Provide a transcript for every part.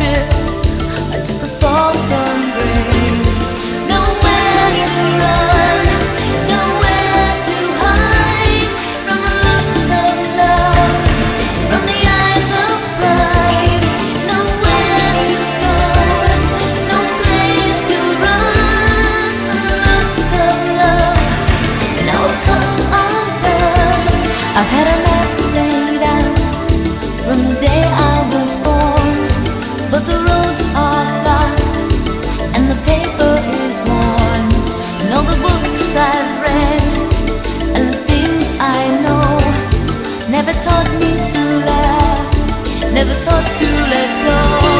it. never taught to let go.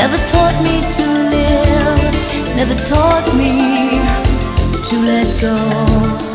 never taught me to live, never taught me to let go.